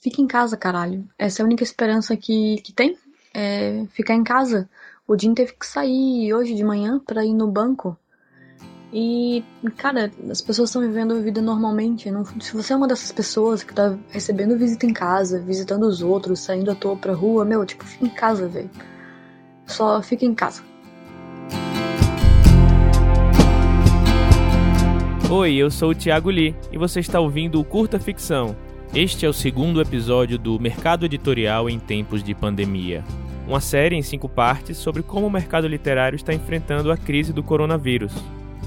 Fica em casa, caralho. Essa é a única esperança que, que tem. É ficar em casa. O Jim teve que sair hoje de manhã para ir no banco. E, cara, as pessoas estão vivendo a vida normalmente. Não, se você é uma dessas pessoas que tá recebendo visita em casa, visitando os outros, saindo à toa pra rua, meu, tipo, fica em casa, velho. Só fica em casa. Oi, eu sou o Thiago Lee e você está ouvindo o Curta Ficção. Este é o segundo episódio do Mercado Editorial em Tempos de Pandemia. Uma série em cinco partes sobre como o mercado literário está enfrentando a crise do coronavírus.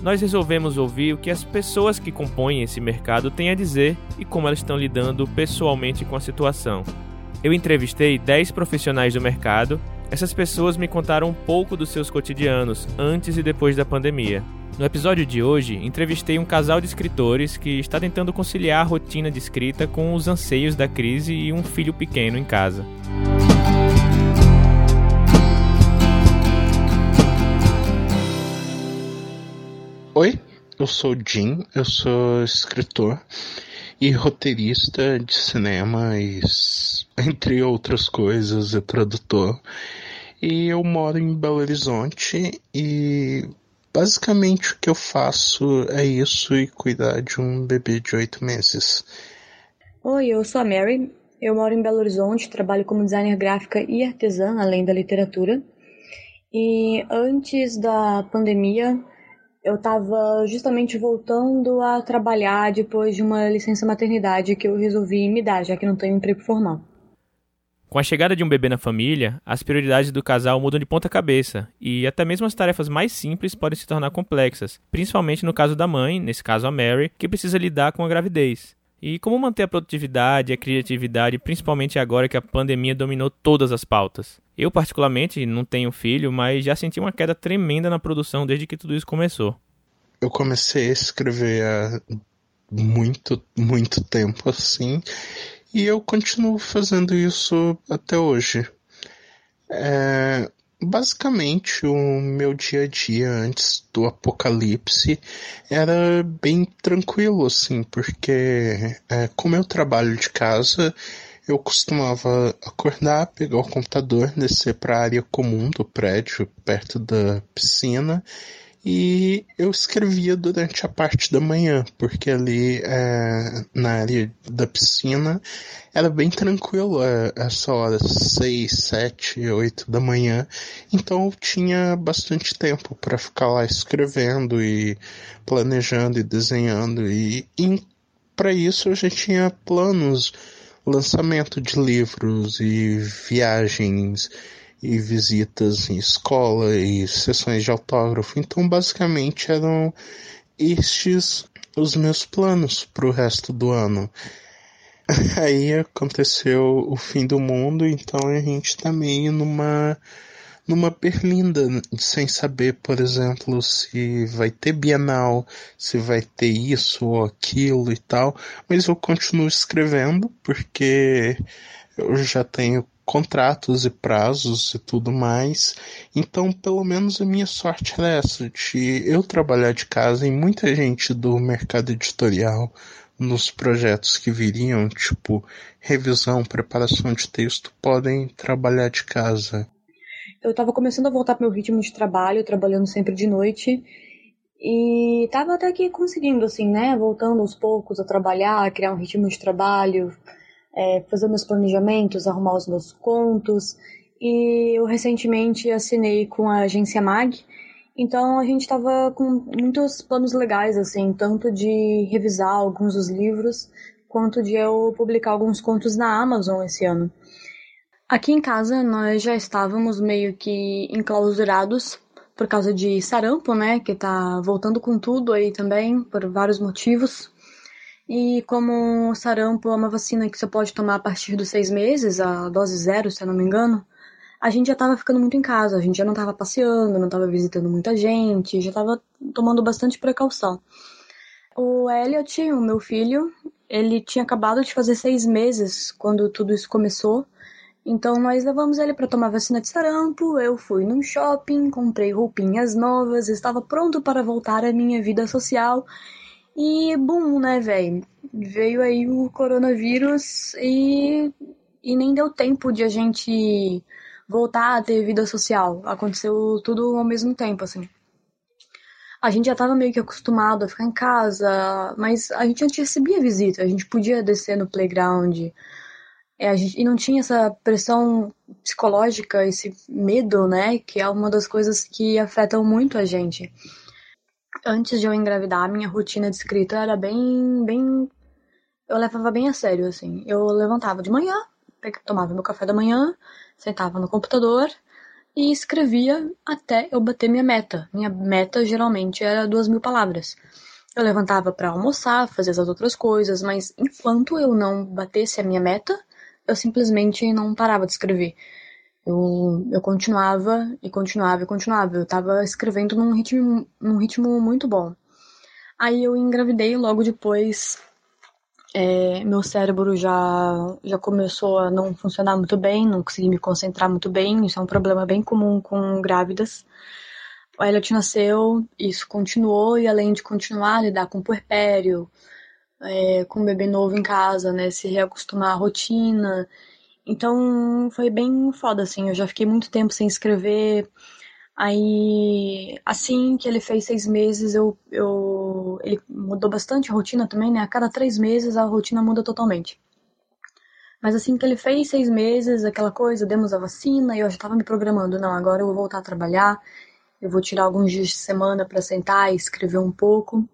Nós resolvemos ouvir o que as pessoas que compõem esse mercado têm a dizer e como elas estão lidando pessoalmente com a situação. Eu entrevistei 10 profissionais do mercado. Essas pessoas me contaram um pouco dos seus cotidianos antes e depois da pandemia. No episódio de hoje, entrevistei um casal de escritores que está tentando conciliar a rotina de escrita com os anseios da crise e um filho pequeno em casa. Oi, eu sou Jim, eu sou escritor e roteirista de cinema e, entre outras coisas, e tradutor. E eu moro em Belo Horizonte e Basicamente o que eu faço é isso e cuidar de um bebê de oito meses. Oi, eu sou a Mary. Eu moro em Belo Horizonte, trabalho como designer gráfica e artesã, além da literatura. E antes da pandemia, eu estava justamente voltando a trabalhar depois de uma licença maternidade que eu resolvi me dar, já que não tenho emprego formal. Com a chegada de um bebê na família, as prioridades do casal mudam de ponta cabeça e até mesmo as tarefas mais simples podem se tornar complexas, principalmente no caso da mãe, nesse caso a Mary, que precisa lidar com a gravidez. E como manter a produtividade e a criatividade, principalmente agora que a pandemia dominou todas as pautas. Eu, particularmente, não tenho filho, mas já senti uma queda tremenda na produção desde que tudo isso começou. Eu comecei a escrever há muito, muito tempo assim, e eu continuo fazendo isso até hoje. É, basicamente, o meu dia a dia antes do apocalipse era bem tranquilo, assim, porque é, como eu trabalho de casa, eu costumava acordar, pegar o computador, descer para a área comum do prédio, perto da piscina, e eu escrevia durante a parte da manhã, porque ali é, na área da piscina era bem tranquilo essa hora, seis, sete, oito da manhã, então eu tinha bastante tempo para ficar lá escrevendo e planejando e desenhando. E, e para isso eu já tinha planos, lançamento de livros e viagens e visitas em escola e sessões de autógrafo. Então, basicamente, eram estes os meus planos para o resto do ano. Aí aconteceu o fim do mundo, então a gente tá meio numa numa berlinda, sem saber, por exemplo, se vai ter Bienal, se vai ter isso ou aquilo e tal, mas eu continuo escrevendo porque eu já tenho contratos e prazos e tudo mais. Então, pelo menos a minha sorte era essa, de eu trabalhar de casa e muita gente do mercado editorial nos projetos que viriam, tipo revisão, preparação de texto, podem trabalhar de casa. Eu estava começando a voltar pro meu ritmo de trabalho, trabalhando sempre de noite. E tava até que conseguindo, assim, né? Voltando aos poucos a trabalhar, a criar um ritmo de trabalho, é, fazer meus planejamentos, arrumar os meus contos. E eu recentemente assinei com a agência MAG, então a gente estava com muitos planos legais, assim, tanto de revisar alguns dos livros, quanto de eu publicar alguns contos na Amazon esse ano. Aqui em casa nós já estávamos meio que enclausurados por causa de sarampo, né, que tá voltando com tudo aí também, por vários motivos. E como o sarampo é uma vacina que você pode tomar a partir dos seis meses, a dose zero, se eu não me engano, a gente já estava ficando muito em casa, a gente já não estava passeando, não estava visitando muita gente, já estava tomando bastante precaução. O Elliot, o meu filho, ele tinha acabado de fazer seis meses quando tudo isso começou. Então nós levamos ele para tomar vacina de sarampo. Eu fui num shopping, comprei roupinhas novas, estava pronto para voltar à minha vida social e bum, né, velho? veio aí o coronavírus e, e nem deu tempo de a gente voltar a ter vida social. Aconteceu tudo ao mesmo tempo, assim. A gente já estava meio que acostumado a ficar em casa, mas a gente antes recebia visita, a gente podia descer no playground. É, gente, e não tinha essa pressão psicológica, esse medo, né? Que é uma das coisas que afetam muito a gente. Antes de eu engravidar, minha rotina de escrita era bem, bem. Eu levava bem a sério, assim. Eu levantava de manhã, tomava meu café da manhã, sentava no computador e escrevia até eu bater minha meta. Minha meta geralmente era duas mil palavras. Eu levantava para almoçar, fazer as outras coisas, mas enquanto eu não batesse a minha meta, eu simplesmente não parava de escrever. Eu, eu continuava e continuava e continuava. Eu tava escrevendo num ritmo, num ritmo muito bom. Aí eu engravidei logo depois é, meu cérebro já, já começou a não funcionar muito bem, não consegui me concentrar muito bem. Isso é um problema bem comum com grávidas. O Elliot nasceu, isso continuou, e além de continuar, lidar com puerpério, é, com um bebê novo em casa, né, se reacostumar à rotina. Então foi bem foda, assim. Eu já fiquei muito tempo sem escrever. Aí, assim que ele fez seis meses, eu, eu, ele mudou bastante a rotina também, né? A cada três meses a rotina muda totalmente. Mas assim que ele fez seis meses, aquela coisa, demos a vacina, e eu já tava me programando, não, agora eu vou voltar a trabalhar, eu vou tirar alguns dias de semana para sentar e escrever um pouco.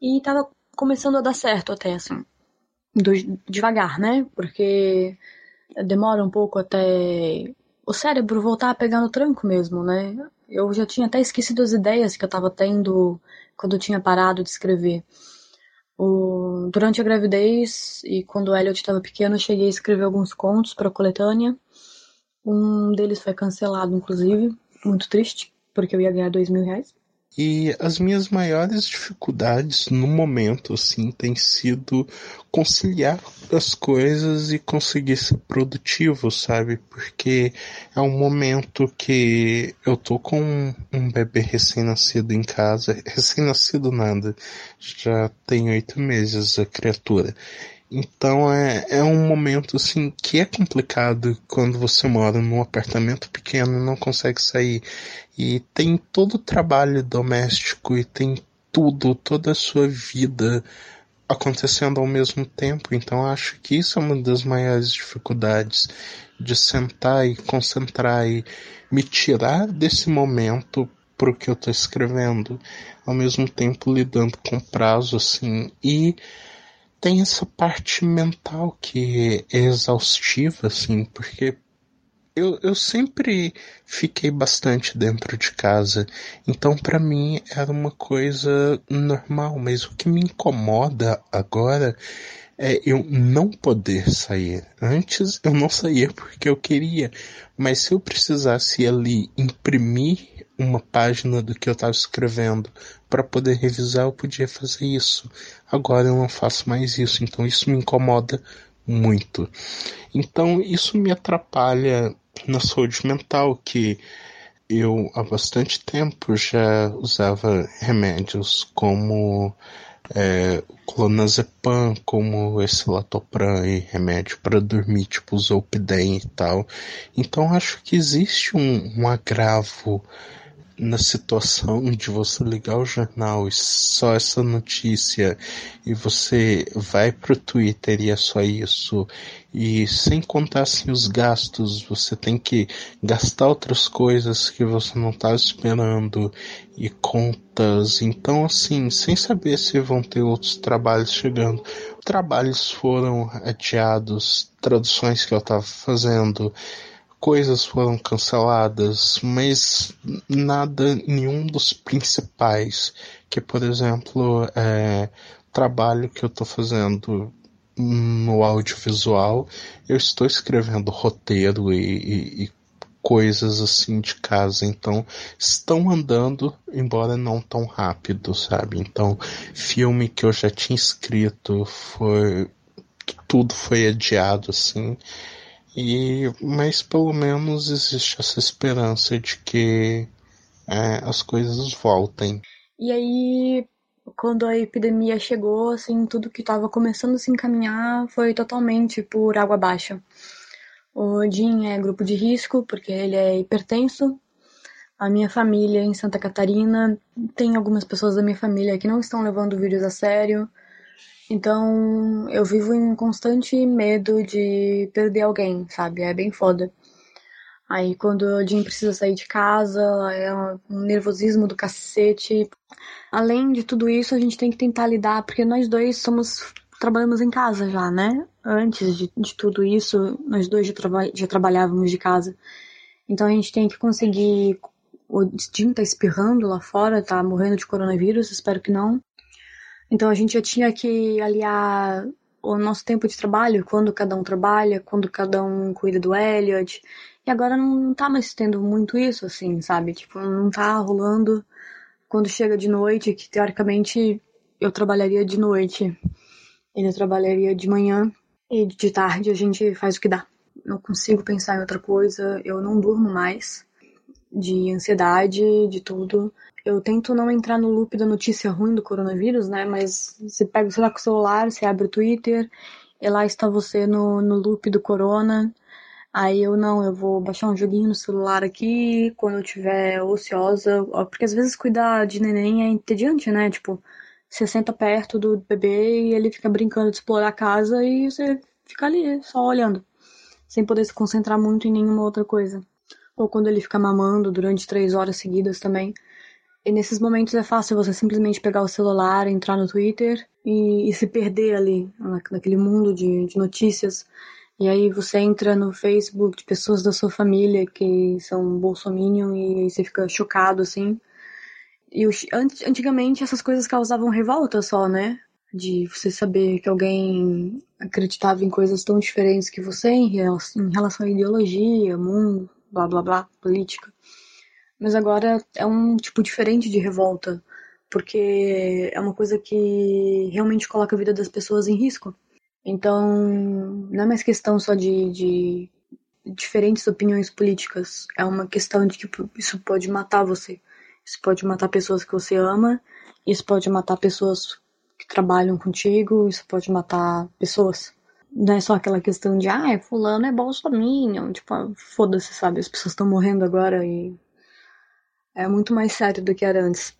E tava começando a dar certo até, assim, do, devagar, né? Porque demora um pouco até o cérebro voltar a pegar no tranco mesmo, né? Eu já tinha até esquecido as ideias que eu estava tendo quando eu tinha parado de escrever. O, durante a gravidez e quando o Elliot estava pequeno, eu cheguei a escrever alguns contos para a coletânea. Um deles foi cancelado, inclusive, muito triste, porque eu ia ganhar dois mil reais. E as minhas maiores dificuldades no momento, assim, tem sido conciliar as coisas e conseguir ser produtivo, sabe? Porque é um momento que eu tô com um bebê recém-nascido em casa, recém-nascido nada, já tem oito meses a criatura. Então é, é um momento assim que é complicado quando você mora num apartamento pequeno não consegue sair. E tem todo o trabalho doméstico e tem tudo, toda a sua vida acontecendo ao mesmo tempo. Então acho que isso é uma das maiores dificuldades de sentar e concentrar e me tirar desse momento pro que eu tô escrevendo, ao mesmo tempo lidando com prazo assim e tem essa parte mental que é exaustiva, assim, porque eu, eu sempre fiquei bastante dentro de casa, então para mim era uma coisa normal, mas o que me incomoda agora é eu não poder sair. Antes eu não saía porque eu queria, mas se eu precisasse ali imprimir uma página do que eu estava escrevendo para poder revisar, eu podia fazer isso. Agora eu não faço mais isso, então isso me incomoda muito. Então isso me atrapalha na saúde mental, que eu há bastante tempo já usava remédios como é, clonazepam, como esse latopram e remédio para dormir, tipo zolpidem e tal. Então acho que existe um, um agravo na situação de você ligar o jornal e só essa notícia e você vai pro Twitter e é só isso e sem contar assim os gastos, você tem que gastar outras coisas que você não tá esperando e contas. Então assim, sem saber se vão ter outros trabalhos chegando. Trabalhos foram adiados, traduções que eu tava fazendo, coisas foram canceladas, mas nada, nenhum dos principais, que por exemplo, é, trabalho que eu estou fazendo no audiovisual, eu estou escrevendo roteiro e, e, e coisas assim de casa, então estão andando, embora não tão rápido, sabe? Então, filme que eu já tinha escrito foi tudo foi adiado assim e, mas pelo menos existe essa esperança de que é, as coisas voltem. E aí, quando a epidemia chegou, assim, tudo que estava começando a se encaminhar foi totalmente por água abaixo. O Jim é grupo de risco, porque ele é hipertenso. A minha família em Santa Catarina tem algumas pessoas da minha família que não estão levando o vírus a sério. Então eu vivo em constante medo de perder alguém, sabe? É bem foda. Aí quando o Jim precisa sair de casa, é um nervosismo do cacete. Além de tudo isso, a gente tem que tentar lidar, porque nós dois somos trabalhamos em casa já, né? Antes de, de tudo isso, nós dois já, traba já trabalhávamos de casa. Então a gente tem que conseguir. O Jim tá espirrando lá fora, tá morrendo de coronavírus, espero que não. Então a gente já tinha que aliar o nosso tempo de trabalho, quando cada um trabalha, quando cada um cuida do Elliot. E agora não, tá mais tendo muito isso, assim, sabe? Tipo, não tá rolando quando chega de noite, que teoricamente eu trabalharia de noite. Ele trabalharia de manhã e de tarde a gente faz o que dá. Não consigo pensar em outra coisa, eu não durmo mais de ansiedade, de tudo. Eu tento não entrar no loop da notícia ruim do coronavírus, né? Mas você pega, você tá com o celular, você abre o Twitter, e lá está você no, no loop do corona. Aí eu não, eu vou baixar um joguinho no celular aqui quando eu tiver ociosa, porque às vezes cuidar de neném é entediante, né? Tipo, você senta perto do bebê e ele fica brincando de explorar a casa e você fica ali só olhando, sem poder se concentrar muito em nenhuma outra coisa. Ou quando ele fica mamando durante três horas seguidas também. E nesses momentos é fácil você simplesmente pegar o celular, entrar no Twitter e, e se perder ali, naquele mundo de, de notícias e aí você entra no Facebook de pessoas da sua família que são bolsominion e aí você fica chocado, assim. E antigamente essas coisas causavam revolta só, né? De você saber que alguém acreditava em coisas tão diferentes que você em relação, em relação à ideologia, mundo, blá blá blá, política. Mas agora é um tipo diferente de revolta, porque é uma coisa que realmente coloca a vida das pessoas em risco. Então, não é mais questão só de, de diferentes opiniões políticas. É uma questão de que isso pode matar você. Isso pode matar pessoas que você ama. Isso pode matar pessoas que trabalham contigo. Isso pode matar pessoas. Não é só aquela questão de, ah, fulano é bolsominion. Tipo, foda-se, sabe? As pessoas estão morrendo agora e é muito mais sério do que era antes.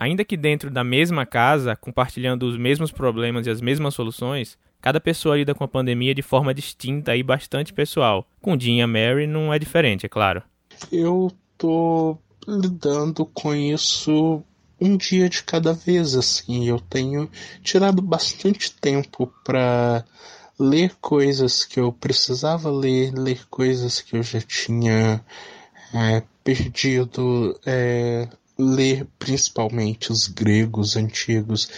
Ainda que dentro da mesma casa, compartilhando os mesmos problemas e as mesmas soluções, Cada pessoa lida com a pandemia de forma distinta e bastante pessoal. Com Jean e a Mary não é diferente, é claro. Eu tô lidando com isso um dia de cada vez, assim. Eu tenho tirado bastante tempo para ler coisas que eu precisava ler, ler coisas que eu já tinha é, perdido, é, ler principalmente os gregos antigos.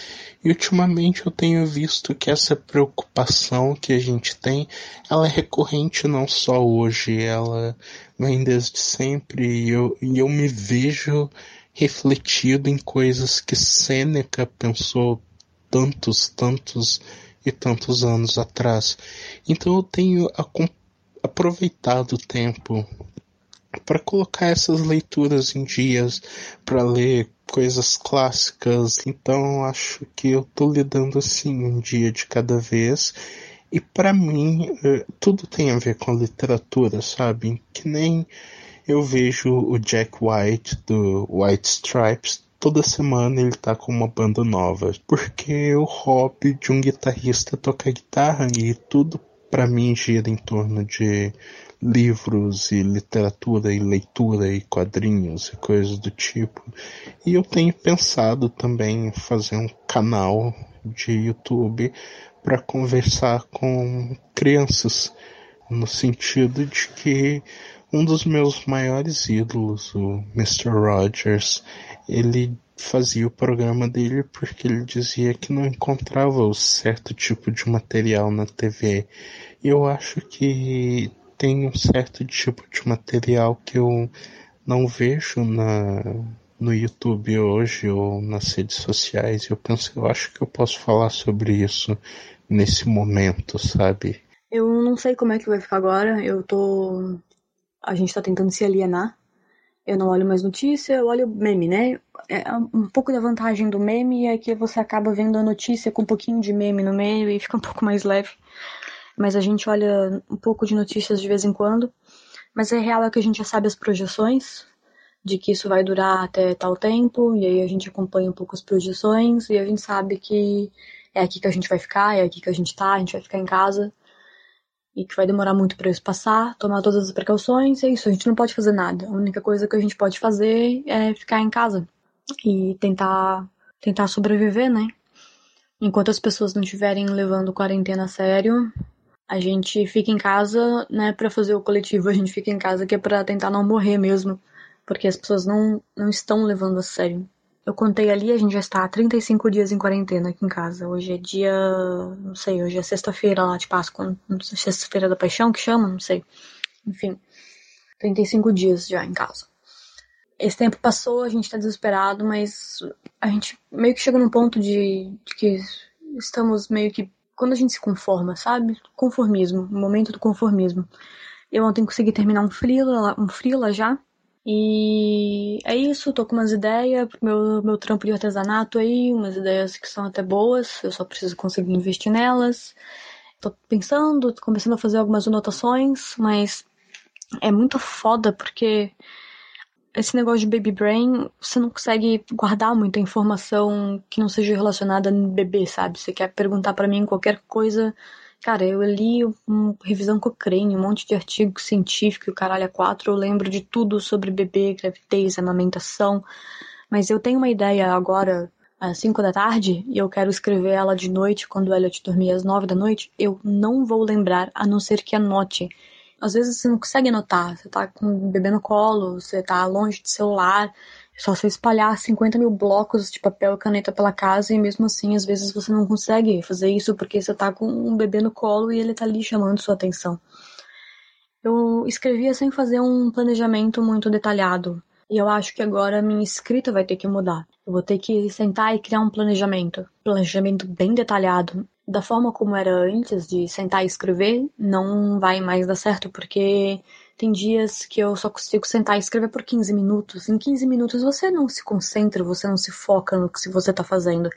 E ultimamente eu tenho visto que essa preocupação que a gente tem, ela é recorrente não só hoje, ela vem desde sempre e eu, e eu me vejo refletido em coisas que Sêneca pensou tantos, tantos e tantos anos atrás. Então eu tenho aproveitado o tempo para colocar essas leituras em dias, para ler coisas clássicas. Então acho que eu tô lidando assim um dia de cada vez. E para mim eh, tudo tem a ver com literatura, sabe? Que nem eu vejo o Jack White do White Stripes toda semana ele tá com uma banda nova, porque o hobby de um guitarrista é tocar guitarra e tudo para mim gira em torno de livros e literatura e leitura e quadrinhos e coisas do tipo. E eu tenho pensado também em fazer um canal de YouTube para conversar com crianças, no sentido de que um dos meus maiores ídolos, o Mr. Rogers, ele fazia o programa dele porque ele dizia que não encontrava o certo tipo de material na TV. E eu acho que tem um certo tipo de material que eu não vejo na, no YouTube hoje ou nas redes sociais. Eu penso, eu acho que eu posso falar sobre isso nesse momento, sabe? Eu não sei como é que vai ficar agora. Eu tô. A gente tá tentando se alienar. eu não olho mais notícia, eu olho meme, né? É um pouco da vantagem do meme é que você acaba vendo a notícia com um pouquinho de meme no meio e fica um pouco mais leve. Mas a gente olha um pouco de notícias de vez em quando. Mas é real é que a gente já sabe as projeções de que isso vai durar até tal tempo, e aí a gente acompanha um pouco as projeções e a gente sabe que é aqui que a gente vai ficar, é aqui que a gente tá, a gente vai ficar em casa e que vai demorar muito para isso passar, tomar todas as precauções, é isso, a gente não pode fazer nada. A única coisa que a gente pode fazer é ficar em casa e tentar tentar sobreviver, né? Enquanto as pessoas não estiverem levando quarentena a sério, a gente fica em casa, né, para fazer o coletivo, a gente fica em casa que é para tentar não morrer mesmo, porque as pessoas não não estão levando a sério. Eu contei ali, a gente já está há 35 dias em quarentena aqui em casa. Hoje é dia. Não sei, hoje é sexta-feira lá de Páscoa. Sexta-feira da Paixão que chama? Não sei. Enfim. 35 dias já em casa. Esse tempo passou, a gente tá desesperado, mas a gente meio que chega num ponto de, de que estamos meio que. Quando a gente se conforma, sabe? Conformismo, o momento do conformismo. Eu ontem consegui terminar um freela, um freela já, e é isso, tô com umas ideias pro meu, meu trampo de artesanato aí, umas ideias que são até boas, eu só preciso conseguir investir nelas. Tô pensando, tô começando a fazer algumas anotações, mas é muito foda porque esse negócio de baby brain, você não consegue guardar muita informação que não seja relacionada no bebê, sabe? Você quer perguntar para mim qualquer coisa Cara, eu li uma revisão Cochrane, um monte de artigo científico, o caralho é quatro, eu lembro de tudo sobre bebê, gravidez, amamentação, mas eu tenho uma ideia agora às 5 da tarde e eu quero escrever ela de noite, quando ela te dormir às 9 da noite, eu não vou lembrar, a não ser que anote. Às vezes você não consegue anotar, você tá com o bebê no colo, você tá longe de celular, só você espalhar 50 mil blocos de papel e caneta pela casa e mesmo assim, às vezes você não consegue fazer isso porque você tá com um bebê no colo e ele tá ali chamando sua atenção. Eu escrevia sem fazer um planejamento muito detalhado. E eu acho que agora minha escrita vai ter que mudar. Eu vou ter que sentar e criar um planejamento. Planejamento bem detalhado. Da forma como era antes, de sentar e escrever, não vai mais dar certo, porque tem dias que eu só consigo sentar e escrever por 15 minutos. Em 15 minutos você não se concentra, você não se foca no que você está fazendo.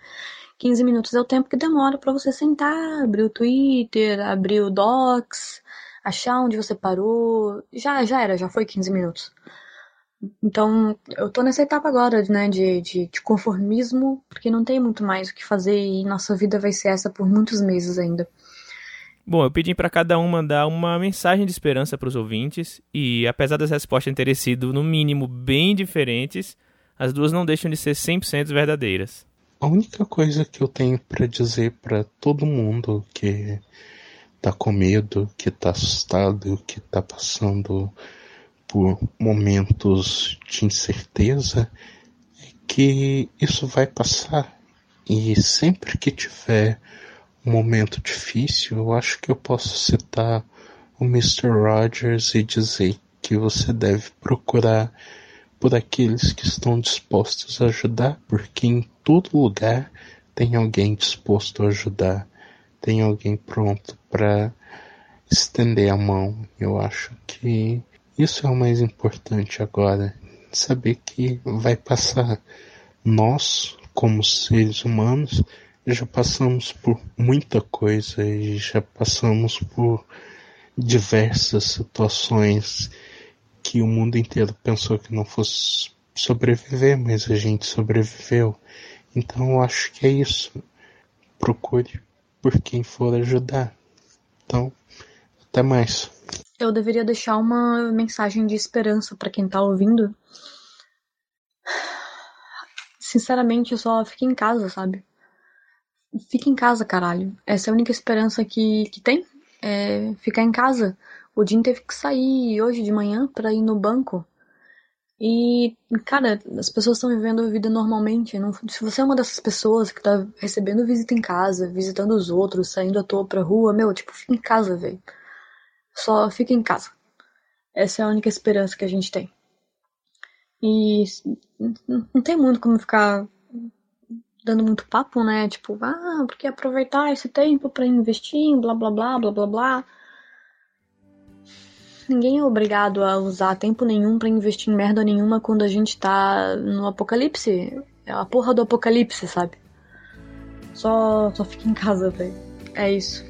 15 minutos é o tempo que demora para você sentar, abrir o Twitter, abrir o Docs, achar onde você parou. Já, já era, já foi 15 minutos. Então, eu tô nessa etapa agora, né, de, de, de conformismo, porque não tem muito mais o que fazer e nossa vida vai ser essa por muitos meses ainda. Bom, eu pedi para cada um mandar uma mensagem de esperança para os ouvintes e, apesar das respostas terem sido, no mínimo, bem diferentes, as duas não deixam de ser 100% verdadeiras. A única coisa que eu tenho para dizer para todo mundo que tá com medo, que tá assustado, que tá passando por momentos de incerteza, é que isso vai passar. E sempre que tiver momento difícil, eu acho que eu posso citar o Mr. Rogers e dizer que você deve procurar por aqueles que estão dispostos a ajudar, porque em todo lugar tem alguém disposto a ajudar, tem alguém pronto para estender a mão. Eu acho que isso é o mais importante agora, saber que vai passar. Nós, como seres humanos, já passamos por muita coisa e já passamos por diversas situações que o mundo inteiro pensou que não fosse sobreviver, mas a gente sobreviveu. Então eu acho que é isso. Procure por quem for ajudar. Então, até mais. Eu deveria deixar uma mensagem de esperança para quem tá ouvindo. Sinceramente, eu só fico em casa, sabe? Fica em casa, caralho. Essa é a única esperança que, que tem. É ficar em casa. O Jim teve que sair hoje de manhã para ir no banco. E, cara, as pessoas estão vivendo a vida normalmente. Não, se você é uma dessas pessoas que tá recebendo visita em casa, visitando os outros, saindo à toa pra rua, meu, tipo, fica em casa, velho. Só fica em casa. Essa é a única esperança que a gente tem. E não tem muito como ficar dando muito papo, né? Tipo, ah, porque aproveitar esse tempo para investir em blá blá blá blá blá blá. ninguém é obrigado a usar tempo nenhum para investir em merda nenhuma quando a gente tá no apocalipse. É a porra do apocalipse, sabe? Só, só fica em casa, velho. É isso.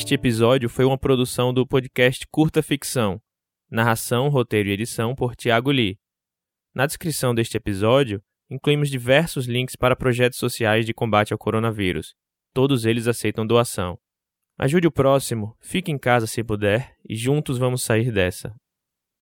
Este episódio foi uma produção do podcast Curta Ficção. Narração, roteiro e edição por Tiago Lee. Na descrição deste episódio, incluímos diversos links para projetos sociais de combate ao coronavírus. Todos eles aceitam doação. Ajude o próximo, fique em casa se puder e juntos vamos sair dessa.